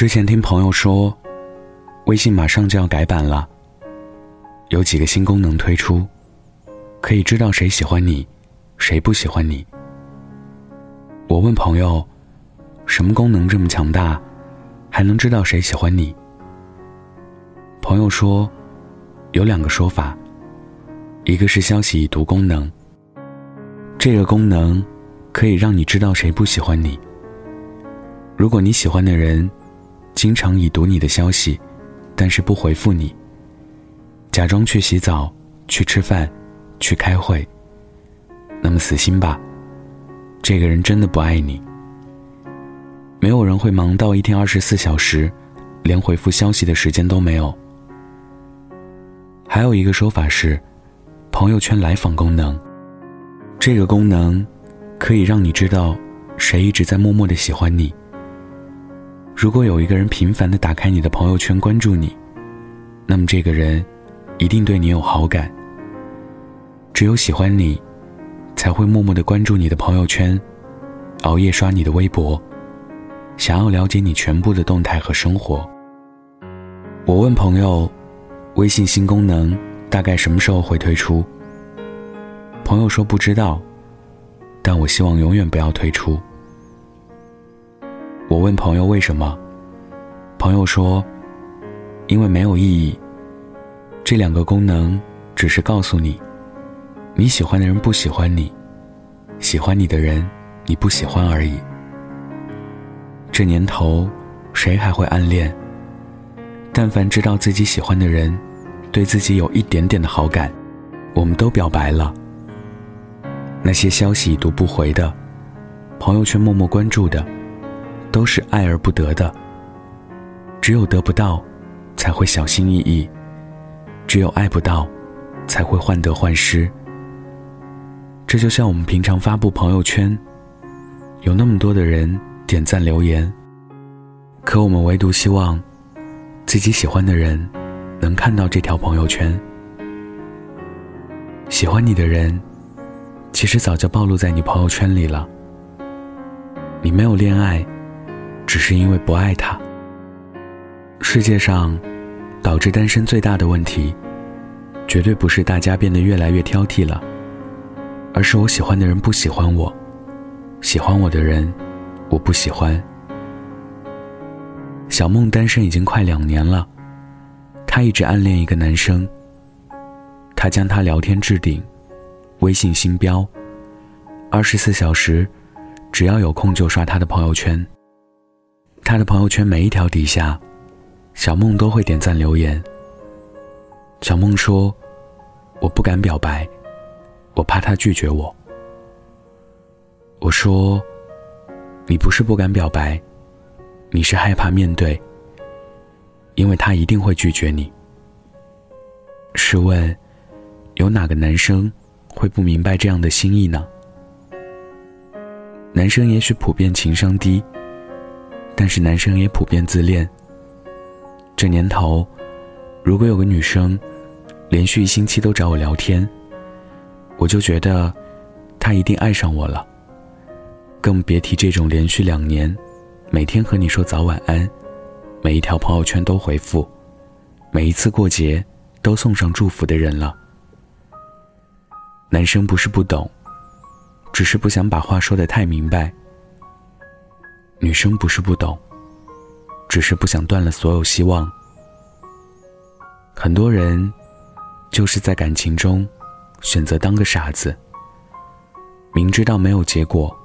之前听朋友说，微信马上就要改版了，有几个新功能推出，可以知道谁喜欢你，谁不喜欢你。我问朋友，什么功能这么强大，还能知道谁喜欢你？朋友说，有两个说法，一个是消息已读功能，这个功能可以让你知道谁不喜欢你。如果你喜欢的人。经常已读你的消息，但是不回复你。假装去洗澡、去吃饭、去开会。那么死心吧，这个人真的不爱你。没有人会忙到一天二十四小时，连回复消息的时间都没有。还有一个说法是，朋友圈来访功能。这个功能可以让你知道谁一直在默默的喜欢你。如果有一个人频繁的打开你的朋友圈关注你，那么这个人一定对你有好感。只有喜欢你，才会默默的关注你的朋友圈，熬夜刷你的微博，想要了解你全部的动态和生活。我问朋友，微信新功能大概什么时候会推出？朋友说不知道，但我希望永远不要推出。我问朋友为什么，朋友说：“因为没有意义。这两个功能只是告诉你，你喜欢的人不喜欢你，喜欢你的人你不喜欢而已。这年头，谁还会暗恋？但凡知道自己喜欢的人对自己有一点点的好感，我们都表白了。那些消息已读不回的，朋友圈默默关注的。”都是爱而不得的。只有得不到，才会小心翼翼；只有爱不到，才会患得患失。这就像我们平常发布朋友圈，有那么多的人点赞留言，可我们唯独希望自己喜欢的人能看到这条朋友圈。喜欢你的人，其实早就暴露在你朋友圈里了。你没有恋爱。只是因为不爱他。世界上，导致单身最大的问题，绝对不是大家变得越来越挑剔了，而是我喜欢的人不喜欢我，喜欢我的人，我不喜欢。小梦单身已经快两年了，她一直暗恋一个男生。她将他聊天置顶，微信星标，二十四小时，只要有空就刷他的朋友圈。他的朋友圈每一条底下，小梦都会点赞留言。小梦说：“我不敢表白，我怕他拒绝我。”我说：“你不是不敢表白，你是害怕面对，因为他一定会拒绝你。”试问，有哪个男生会不明白这样的心意呢？男生也许普遍情商低。但是男生也普遍自恋。这年头，如果有个女生连续一星期都找我聊天，我就觉得她一定爱上我了。更别提这种连续两年，每天和你说早晚安，每一条朋友圈都回复，每一次过节都送上祝福的人了。男生不是不懂，只是不想把话说的太明白。女生不是不懂，只是不想断了所有希望。很多人就是在感情中选择当个傻子，明知道没有结果，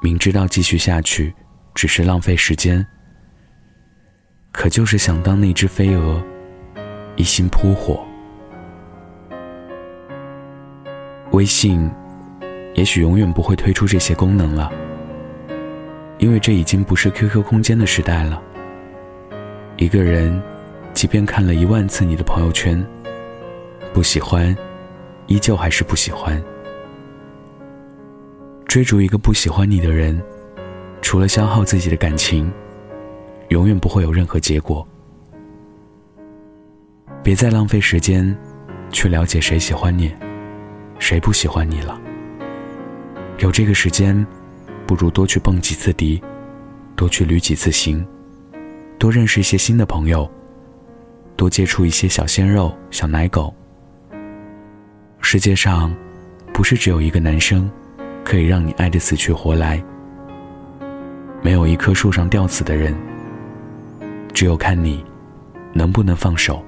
明知道继续下去只是浪费时间，可就是想当那只飞蛾，一心扑火。微信也许永远不会推出这些功能了。因为这已经不是 QQ 空间的时代了。一个人，即便看了一万次你的朋友圈，不喜欢，依旧还是不喜欢。追逐一个不喜欢你的人，除了消耗自己的感情，永远不会有任何结果。别再浪费时间，去了解谁喜欢你，谁不喜欢你了。有这个时间。不如多去蹦几次迪，多去旅几次行，多认识一些新的朋友，多接触一些小鲜肉、小奶狗。世界上，不是只有一个男生，可以让你爱得死去活来。没有一棵树上吊死的人，只有看你能不能放手。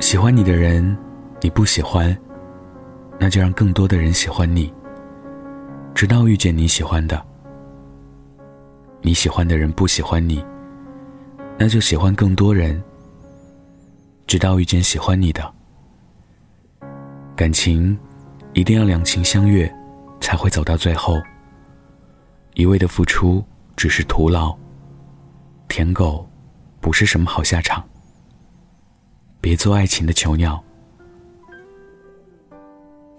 喜欢你的人，你不喜欢，那就让更多的人喜欢你，直到遇见你喜欢的。你喜欢的人不喜欢你，那就喜欢更多人，直到遇见喜欢你的。感情一定要两情相悦，才会走到最后。一味的付出只是徒劳，舔狗不是什么好下场。别做爱情的囚鸟。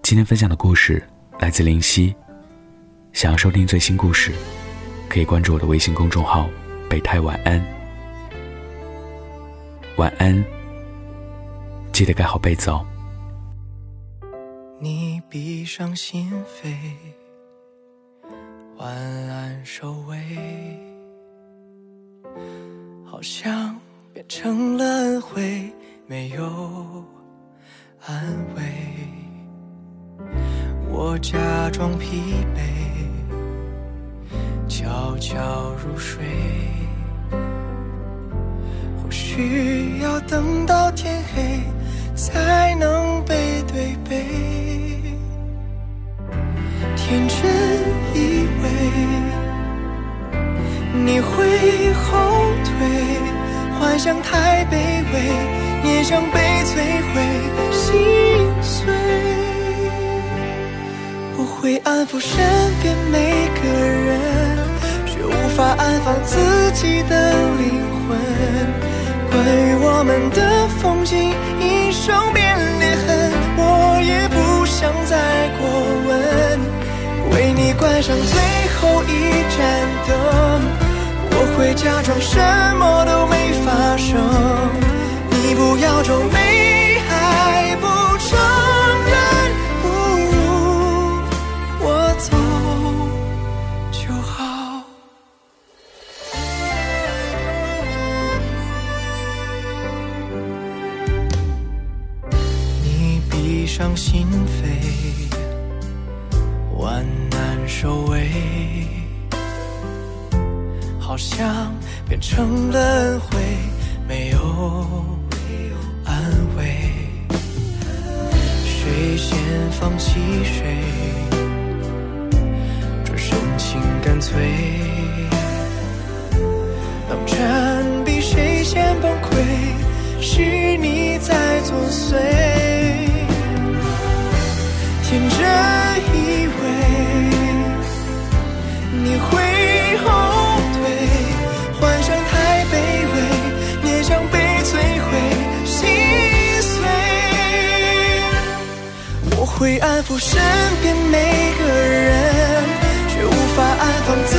今天分享的故事来自林夕，想要收听最新故事。可以关注我的微信公众号“备胎晚安”，晚安，记得盖好被子哦。你闭上心扉，晚安收尾，好像变成了恩惠，没有安慰。我假装疲惫。悄入睡，或许要等到天黑才能背对背。天真以为你会后退，幻想太卑微，念想被摧毁，心碎。我会安抚身边每个人。安放自己的灵魂。关于我们的风景，一生变裂痕，我也不想再过问。为你关上最后一盏灯，我会假装什么都伤心扉，万难收尾，好像变成了恩惠，没有安慰。谁先放弃谁，转身情干脆，冷战比谁先崩溃，是你在作祟。天真以为你会后退，幻想太卑微，勉强被摧毁，心碎。我会安抚身边每个人，却无法安放自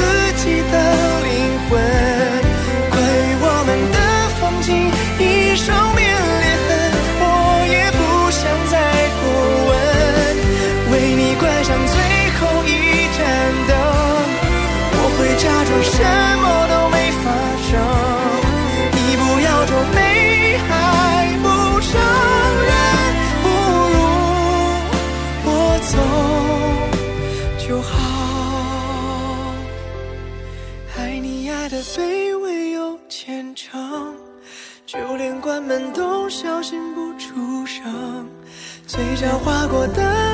们都小心不出声，嘴角划过的。